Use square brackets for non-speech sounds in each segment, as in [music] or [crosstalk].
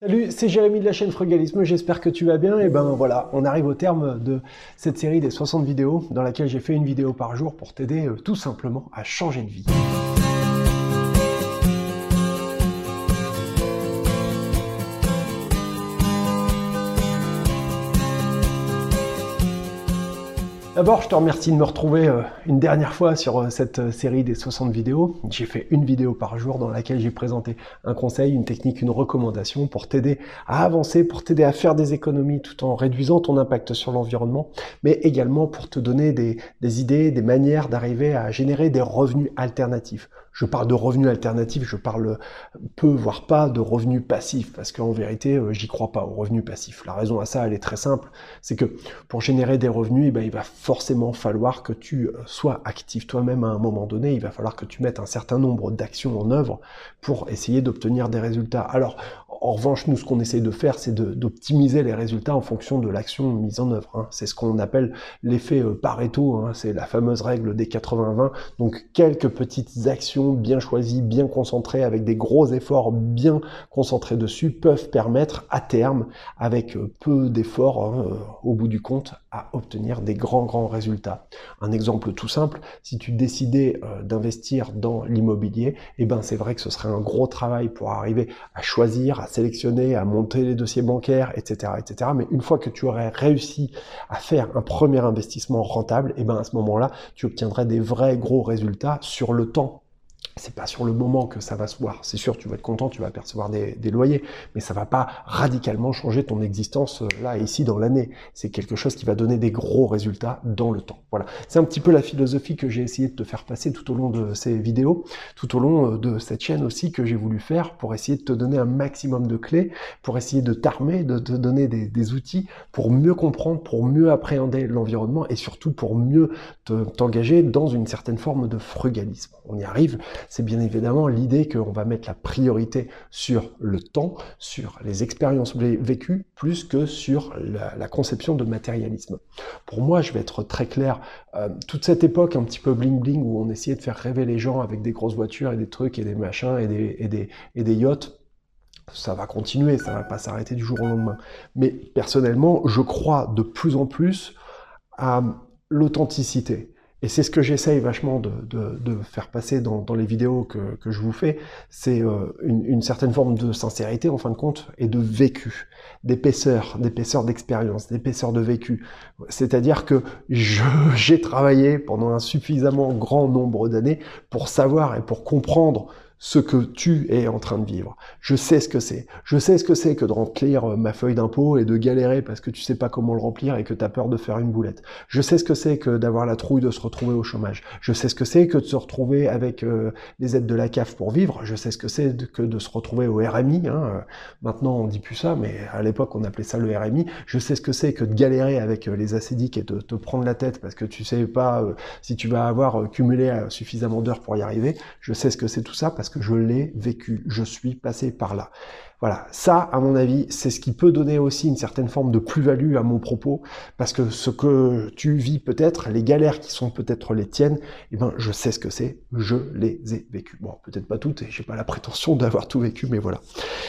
Salut, c'est Jérémy de la chaîne Frugalisme, j'espère que tu vas bien. Et ben voilà, on arrive au terme de cette série des 60 vidéos dans laquelle j'ai fait une vidéo par jour pour t'aider euh, tout simplement à changer de vie. D'abord, je te remercie de me retrouver euh, une dernière fois sur euh, cette euh, série des 60 vidéos. J'ai fait une vidéo par jour dans laquelle j'ai présenté un conseil, une technique, une recommandation pour t'aider à avancer, pour t'aider à faire des économies tout en réduisant ton impact sur l'environnement, mais également pour te donner des, des idées, des manières d'arriver à générer des revenus alternatifs. Je parle de revenus alternatifs, je parle peu, voire pas, de revenus passifs, parce qu'en vérité, euh, j'y crois pas aux revenus passifs. La raison à ça, elle est très simple, c'est que pour générer des revenus, eh ben, il va forcément falloir que tu euh, sois actif toi-même à un moment donné, il va falloir que tu mettes un certain nombre d'actions en œuvre pour essayer d'obtenir des résultats. Alors, en revanche, nous, ce qu'on essaye de faire, c'est d'optimiser les résultats en fonction de l'action mise en œuvre. Hein. C'est ce qu'on appelle l'effet euh, Pareto, hein. c'est la fameuse règle des 80-20. Donc, quelques petites actions bien choisies, bien concentrées, avec des gros efforts bien concentrés dessus, peuvent permettre à terme, avec euh, peu d'efforts hein, euh, au bout du compte, à obtenir des grands, grands résultats. Un exemple tout simple, si tu décidais d'investir dans l'immobilier, eh ben, c'est vrai que ce serait un gros travail pour arriver à choisir, sélectionner, à monter les dossiers bancaires, etc., etc. Mais une fois que tu aurais réussi à faire un premier investissement rentable, et eh ben à ce moment-là, tu obtiendrais des vrais gros résultats sur le temps c'est pas sur le moment que ça va se voir. C'est sûr, tu vas être content, tu vas percevoir des, loyers, mais ça va pas radicalement changer ton existence euh, là ici dans l'année. C'est quelque chose qui va donner des gros résultats dans le temps. Voilà. C'est un petit peu la philosophie que j'ai essayé de te faire passer tout au long de ces vidéos, tout au long euh, de cette chaîne aussi que j'ai voulu faire pour essayer de te donner un maximum de clés, pour essayer de t'armer, de te donner des, des, outils pour mieux comprendre, pour mieux appréhender l'environnement et surtout pour mieux t'engager dans une certaine forme de frugalisme. On y arrive c'est bien évidemment l'idée qu'on va mettre la priorité sur le temps, sur les expériences vécues, plus que sur la, conception de matérialisme. Pour moi, je vais être très clair, euh, toute cette époque un petit peu bling-bling où on essayait de faire rêver les gens avec des grosses voitures et des trucs et des machins et des, et des, et des yachts, ça va continuer, ça va pas s'arrêter du jour au lendemain. Mais personnellement, je crois de plus en plus à l'authenticité. Et c'est ce que j'essaye vachement de, faire passer dans, les vidéos que, je vous fais, c'est euh, une, certaine forme de sincérité en fin de compte et de vécu, d'épaisseur, d'épaisseur d'expérience, d'épaisseur de vécu. C'est-à-dire que [laughs] j'ai travaillé pendant un suffisamment grand nombre d'années pour savoir et pour comprendre ce que tu es en train de vivre. Je sais ce que c'est. Je sais ce que c'est que de remplir euh, ma feuille d'impôt et de galérer parce que tu sais pas comment le remplir et que tu as peur de faire une boulette. Je sais ce que c'est que d'avoir la trouille de se retrouver au chômage. Je sais ce que c'est que de se retrouver avec euh, les aides de la CAF pour vivre. Je sais ce que c'est que de se retrouver au RMI. Hein. Euh, maintenant, on dit plus ça, mais à l'époque, on appelait ça le RMI. Je sais ce que c'est que de galérer avec les acédiques et de te prendre la tête parce que tu sais pas si tu vas avoir cumulé suffisamment d'heures pour y arriver. Je sais ce que c'est tout ça parce que je l'ai vécu, je suis passé par là. Voilà, ça, à mon avis, c'est ce qui peut donner aussi une certaine forme de plus-value à mon propos, parce que ce que tu vis peut-être, les galères qui sont peut-être les tiennes, eh ben, je sais ce que c'est, je les ai vécues. Bon, peut-être pas toutes, et j'ai pas la prétention d'avoir tout vécu, mais voilà.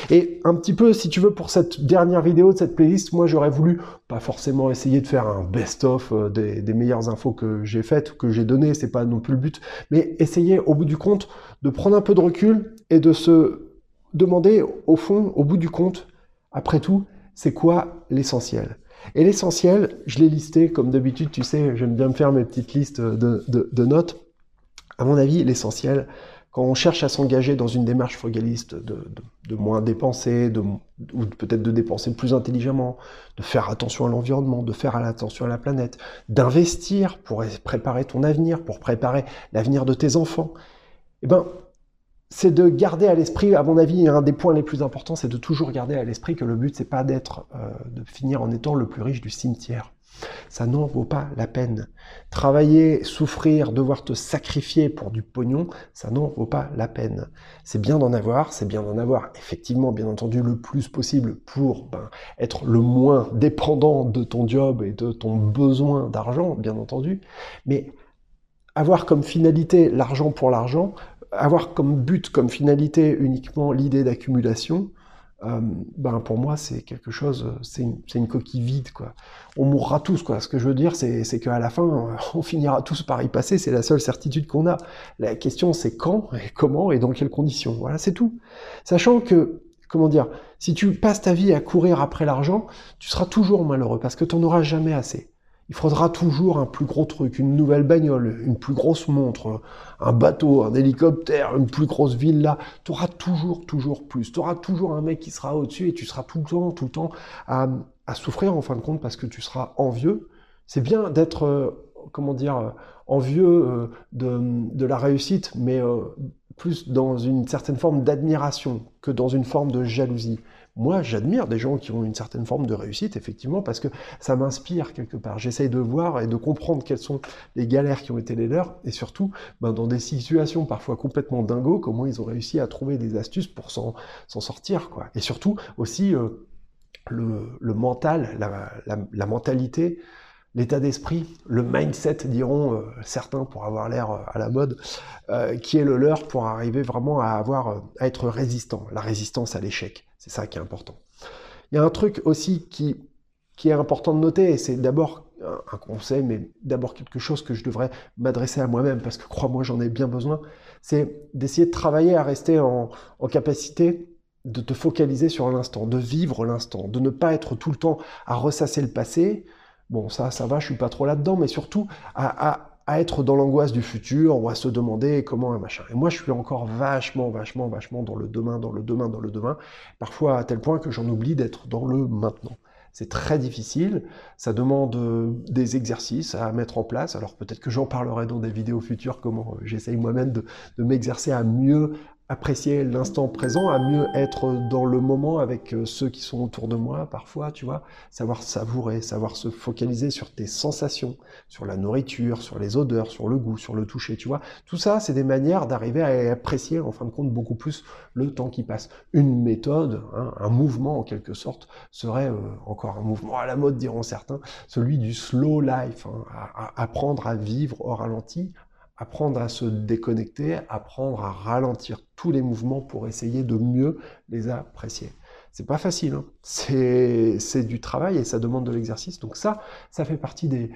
Et un petit peu, si tu veux, pour cette dernière vidéo de cette playlist, moi, j'aurais voulu pas forcément essayer de faire un best-of euh, des, des meilleures infos que j'ai faites, que j'ai données, c'est pas non plus le but, mais essayer, au bout du compte, de prendre un peu de recul et de se demander au fond, au bout du compte, après tout, c'est quoi l'essentiel? Et l'essentiel, je l'ai listé, comme d'habitude, tu sais, j'aime bien me faire mes petites listes de, notes. À mon avis, l'essentiel, quand on cherche à s'engager dans une démarche frugaliste, de, moins dépenser, ou peut-être de dépenser plus intelligemment, de faire attention à l'environnement, de faire attention à la planète, d'investir pour préparer ton avenir, pour préparer l'avenir de tes enfants, eh ben, c'est de garder à l'esprit, à mon avis, un des points les plus importants, c'est de toujours garder à l'esprit que le but, c'est pas d'être, euh, de finir en étant le plus riche du cimetière. Ça n'en vaut pas la peine. Travailler, souffrir, devoir te sacrifier pour du pognon, ça n'en vaut pas la peine. C'est bien d'en avoir, c'est bien d'en avoir effectivement, bien entendu, le plus possible pour ben, être le moins dépendant de ton job et de ton besoin d'argent, bien entendu. Mais avoir comme finalité l'argent pour l'argent, avoir comme but, comme finalité uniquement l'idée d'accumulation, euh, ben pour moi c'est quelque chose, c'est une, coquille vide quoi. On mourra tous quoi. Ce que je veux dire c'est qu'à la fin [laughs] on finira tous par y passer. C'est la seule certitude qu'on a. La question c'est quand et comment et dans quelles conditions. Voilà c'est tout. Sachant que comment dire, si tu passes ta vie à courir après l'argent, tu seras toujours malheureux parce que tu n'en auras jamais assez. Il faudra toujours un plus gros truc, une nouvelle bagnole, une plus grosse montre, un bateau, un hélicoptère, une plus grosse villa. Tu auras toujours, toujours plus. Tu auras toujours un mec qui sera au-dessus et tu seras tout le temps, tout le temps à, souffrir en fin de compte parce que tu seras envieux. C'est bien d'être, euh, comment dire, envieux euh, de, la réussite, mais euh, plus dans une certaine forme d'admiration que dans une forme de jalousie. Moi, j'admire des gens qui ont une certaine forme de réussite, effectivement, parce que ça m'inspire quelque part. J'essaye de voir et de comprendre quelles sont les galères qui ont été les leurs, et surtout, ben, dans des situations parfois complètement dingos, comment ils ont réussi à trouver des astuces pour s'en sortir, quoi. Et surtout, aussi, euh, le, mental, la mentalité, l'état d'esprit, le mindset, diront euh, certains pour avoir l'air euh, à la mode, qui est le leur pour arriver vraiment à avoir, à être résistant, la résistance à l'échec. C'est ça qui est important. Il y a un truc aussi qui, qui est important de noter, et c'est d'abord un conseil, mais d'abord quelque chose que je devrais m'adresser à moi-même, parce que crois-moi, j'en ai bien besoin, c'est d'essayer de travailler à rester en, en capacité de te focaliser sur l'instant, de vivre l'instant, de ne pas être tout le temps à ressasser le passé, Bon, ça, ça va, je suis pas trop là-dedans, mais surtout à, être dans l'angoisse du futur ou à se demander comment un machin. Et moi, je suis encore vachement, vachement, vachement dans le demain, dans le demain, dans le demain, parfois à tel point que j'en oublie d'être dans le maintenant. C'est très difficile, ça demande euh, des exercices à mettre en place. Alors peut-être que j'en parlerai dans des vidéos futures, comment euh, j'essaye moi-même de m'exercer à mieux apprécier l'instant présent, à mieux être dans le moment avec euh, ceux qui sont autour de moi parfois, tu vois, savoir savourer, savoir se focaliser sur tes sensations, sur la nourriture, sur les odeurs, sur le goût, sur le toucher, tu vois. Tout ça, c'est des manières d'arriver à apprécier en fin de compte beaucoup plus le temps qui passe. Une méthode, hein, un mouvement en quelque sorte, serait euh, encore un mouvement à la mode, diront certains, celui du slow life, hein, apprendre à vivre au ralenti, apprendre à se déconnecter, apprendre à ralentir tous les mouvements pour essayer de mieux les apprécier. C'est pas facile, hein. c'est du travail et ça demande de l'exercice. Donc ça, ça fait partie des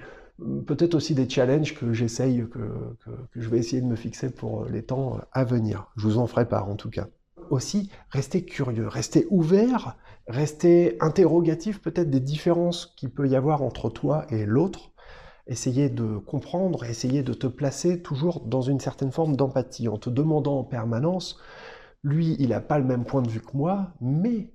peut-être aussi des challenges que j'essaye, que, que, que, je vais essayer de me fixer pour les temps à venir. Je vous en ferai part en tout cas. Aussi, restez curieux, restez ouvert, restez interrogatif peut-être des différences qu'il peut y avoir entre toi et l'autre essayer de comprendre, essayer de te placer toujours dans une certaine forme d'empathie, en te demandant en permanence, lui, il n'a pas le même point de vue que moi, mais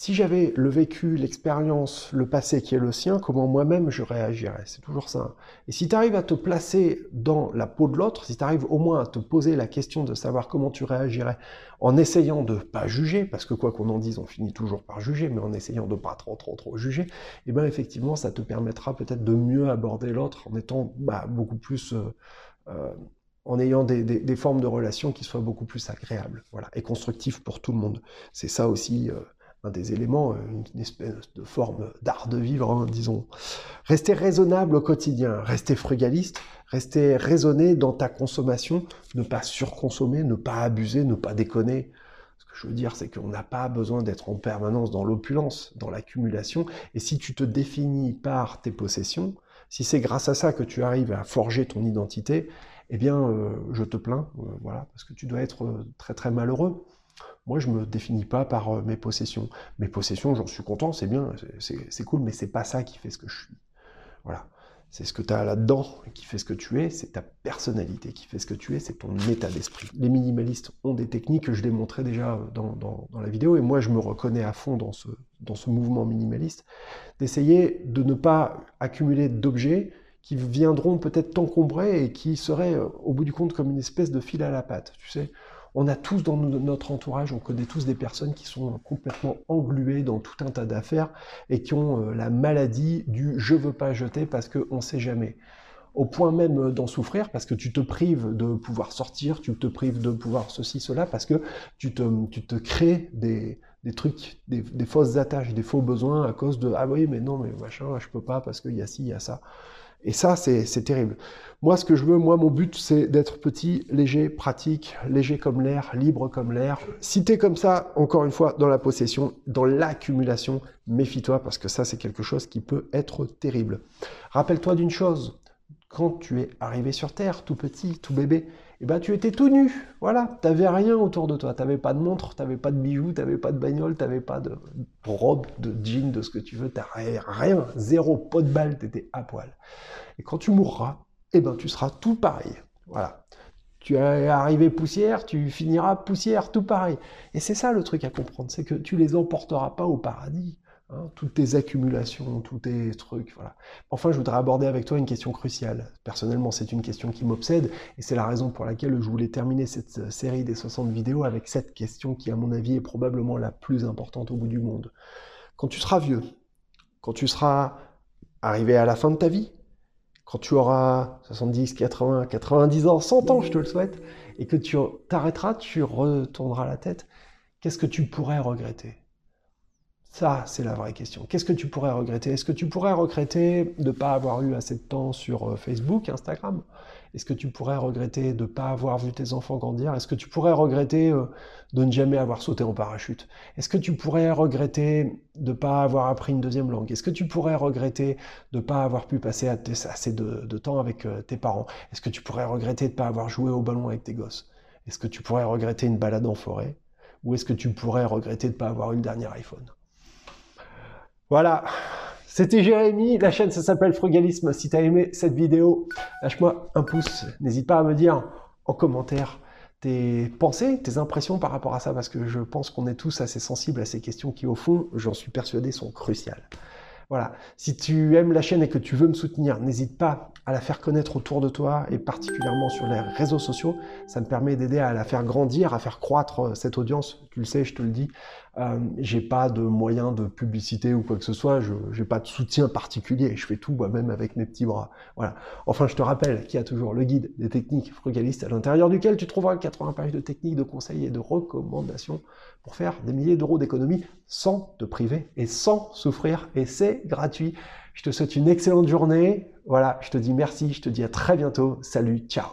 si j'avais le vécu, l'expérience, le passé qui est le sien, comment moi-même je réagirais? C'est toujours ça. Et si tu arrives à te placer dans la peau de l'autre, si tu arrives au moins à te poser la question de savoir comment tu réagirais en essayant de pas juger, parce que quoi qu'on en dise, on finit toujours par juger, mais en essayant de pas trop trop trop juger, et eh bien effectivement, ça te permettra peut-être de mieux aborder l'autre en étant bah, beaucoup plus... Euh, euh, en ayant des, des, formes de relations qui soient beaucoup plus agréables, voilà, et constructives pour tout le monde. C'est ça aussi euh, un des éléments, euh, une espèce de forme d'art de vivre, hein, disons. Rester raisonnable au quotidien, rester frugaliste, rester raisonné dans ta consommation, ne pas surconsommer, ne pas abuser, ne pas déconner. Ce que je veux dire, c'est qu'on n'a pas besoin d'être en permanence dans l'opulence, dans l'accumulation. Et si tu te définis par tes possessions, si c'est grâce à ça que tu arrives à forger ton identité, eh bien, euh, je te plains, euh, voilà, parce que tu dois être très très malheureux. Moi, je me définis pas par euh, mes possessions. Mes possessions, j'en suis content, c'est bien, c'est cool, mais c'est pas ça qui fait ce que je suis. Voilà. C'est ce que tu as là-dedans qui fait ce que tu es, c'est ta personnalité qui fait ce que tu es, c'est ton état d'esprit. Les minimalistes ont des techniques que je démontrais déjà dans, la vidéo, et moi je me reconnais à fond dans ce, dans ce mouvement minimaliste, d'essayer de ne pas accumuler d'objets qui viendront peut-être t'encombrer et qui seraient euh, au bout du compte comme une espèce de fil à la patte. Tu sais, on a tous dans notre entourage, on connaît tous des personnes qui sont complètement engluées dans tout un tas d'affaires et qui ont euh, la maladie du je veux pas jeter parce qu'on ne sait jamais. Au point même d'en souffrir parce que tu te prives de pouvoir sortir, tu te prives de pouvoir ceci, cela, parce que tu te, tu te crées des, trucs, des, fausses attaches, des faux besoins à cause de ah oui, mais non, mais machin, je peux pas parce qu'il y a ci, il y a ça. Et ça, c'est terrible. Moi, ce que je veux, moi, mon but, c'est d'être petit, léger, pratique, léger comme l'air, libre comme l'air. Si tu es comme ça, encore une fois, dans la possession, dans l'accumulation, méfie-toi parce que ça, c'est quelque chose qui peut être terrible. Rappelle-toi d'une chose, quand tu es arrivé sur Terre, tout petit, tout bébé, eh ben, tu étais tout nu. Voilà, tu n'avais rien autour de toi. Tu n'avais pas de montre, tu n'avais pas de bijoux, tu n'avais pas de bagnole, tu n'avais pas de robe, de jean, de ce que tu veux. Tu rien, zéro pot de balle, tu étais à poil. Et quand tu mourras, eh ben, tu seras tout pareil. Voilà. Tu es arrivé poussière, tu finiras poussière, tout pareil. Et c'est ça le truc à comprendre, c'est que tu les emporteras pas au paradis. Hein, toutes tes accumulations, tous tes trucs, voilà. Enfin, je voudrais aborder avec toi une question cruciale. Personnellement, c'est une question qui m'obsède, et c'est la raison pour laquelle je voulais terminer cette euh, série des 60 vidéos avec cette question qui, à mon avis, est probablement la plus importante au bout du monde. Quand tu seras vieux, quand tu seras arrivé à la fin de ta vie, quand tu auras 70, 80, 90 ans, 100 ans, je te le souhaite, et que tu t'arrêteras, tu retourneras la tête, qu'est-ce que tu pourrais regretter? Ça, c'est la vraie question. Qu'est-ce que tu pourrais regretter? Est-ce que tu pourrais regretter de ne pas avoir eu assez de temps sur euh, Facebook, Instagram? Est-ce que tu pourrais regretter de ne pas avoir vu tes enfants grandir? Est-ce que tu pourrais regretter euh, de ne jamais avoir sauté en parachute? Est-ce que tu pourrais regretter de ne pas avoir appris une deuxième langue? Est-ce que tu pourrais regretter de ne pas avoir pu passer assez de, temps avec euh, tes parents? Est-ce que tu pourrais regretter de ne pas avoir joué au ballon avec tes gosses? Est-ce que tu pourrais regretter une balade en forêt? Ou est-ce que tu pourrais regretter de ne pas avoir eu le dernier iPhone? Voilà, c'était Jérémy, la chaîne ça s'appelle Frugalisme. Si tu as aimé cette vidéo, lâche-moi un pouce. N'hésite pas à me dire en commentaire tes pensées, tes impressions par rapport à ça, parce que je pense qu'on est tous assez sensibles à ces questions qui, au fond, j'en suis persuadé, sont cruciales. Voilà. Si tu aimes la chaîne et que tu veux me soutenir, n'hésite pas à la faire connaître autour de toi et particulièrement sur les réseaux sociaux. Ça me permet d'aider à la faire grandir, à faire croître euh, cette audience. Tu le sais, je te le dis. Euh, j'ai pas de moyens de publicité ou quoi que ce soit. Je n'ai pas de soutien particulier. Je fais tout moi-même avec mes petits bras. Voilà. Enfin, je te rappelle qu'il y a toujours le guide des techniques frugalistes à l'intérieur duquel tu trouveras 80 pages de techniques, de conseils et de recommandations pour faire des milliers d'euros d'économie sans te priver et sans souffrir. Et c'est gratuit. Je te souhaite une excellente journée. Voilà, je te dis merci, je te dis à très bientôt. Salut, ciao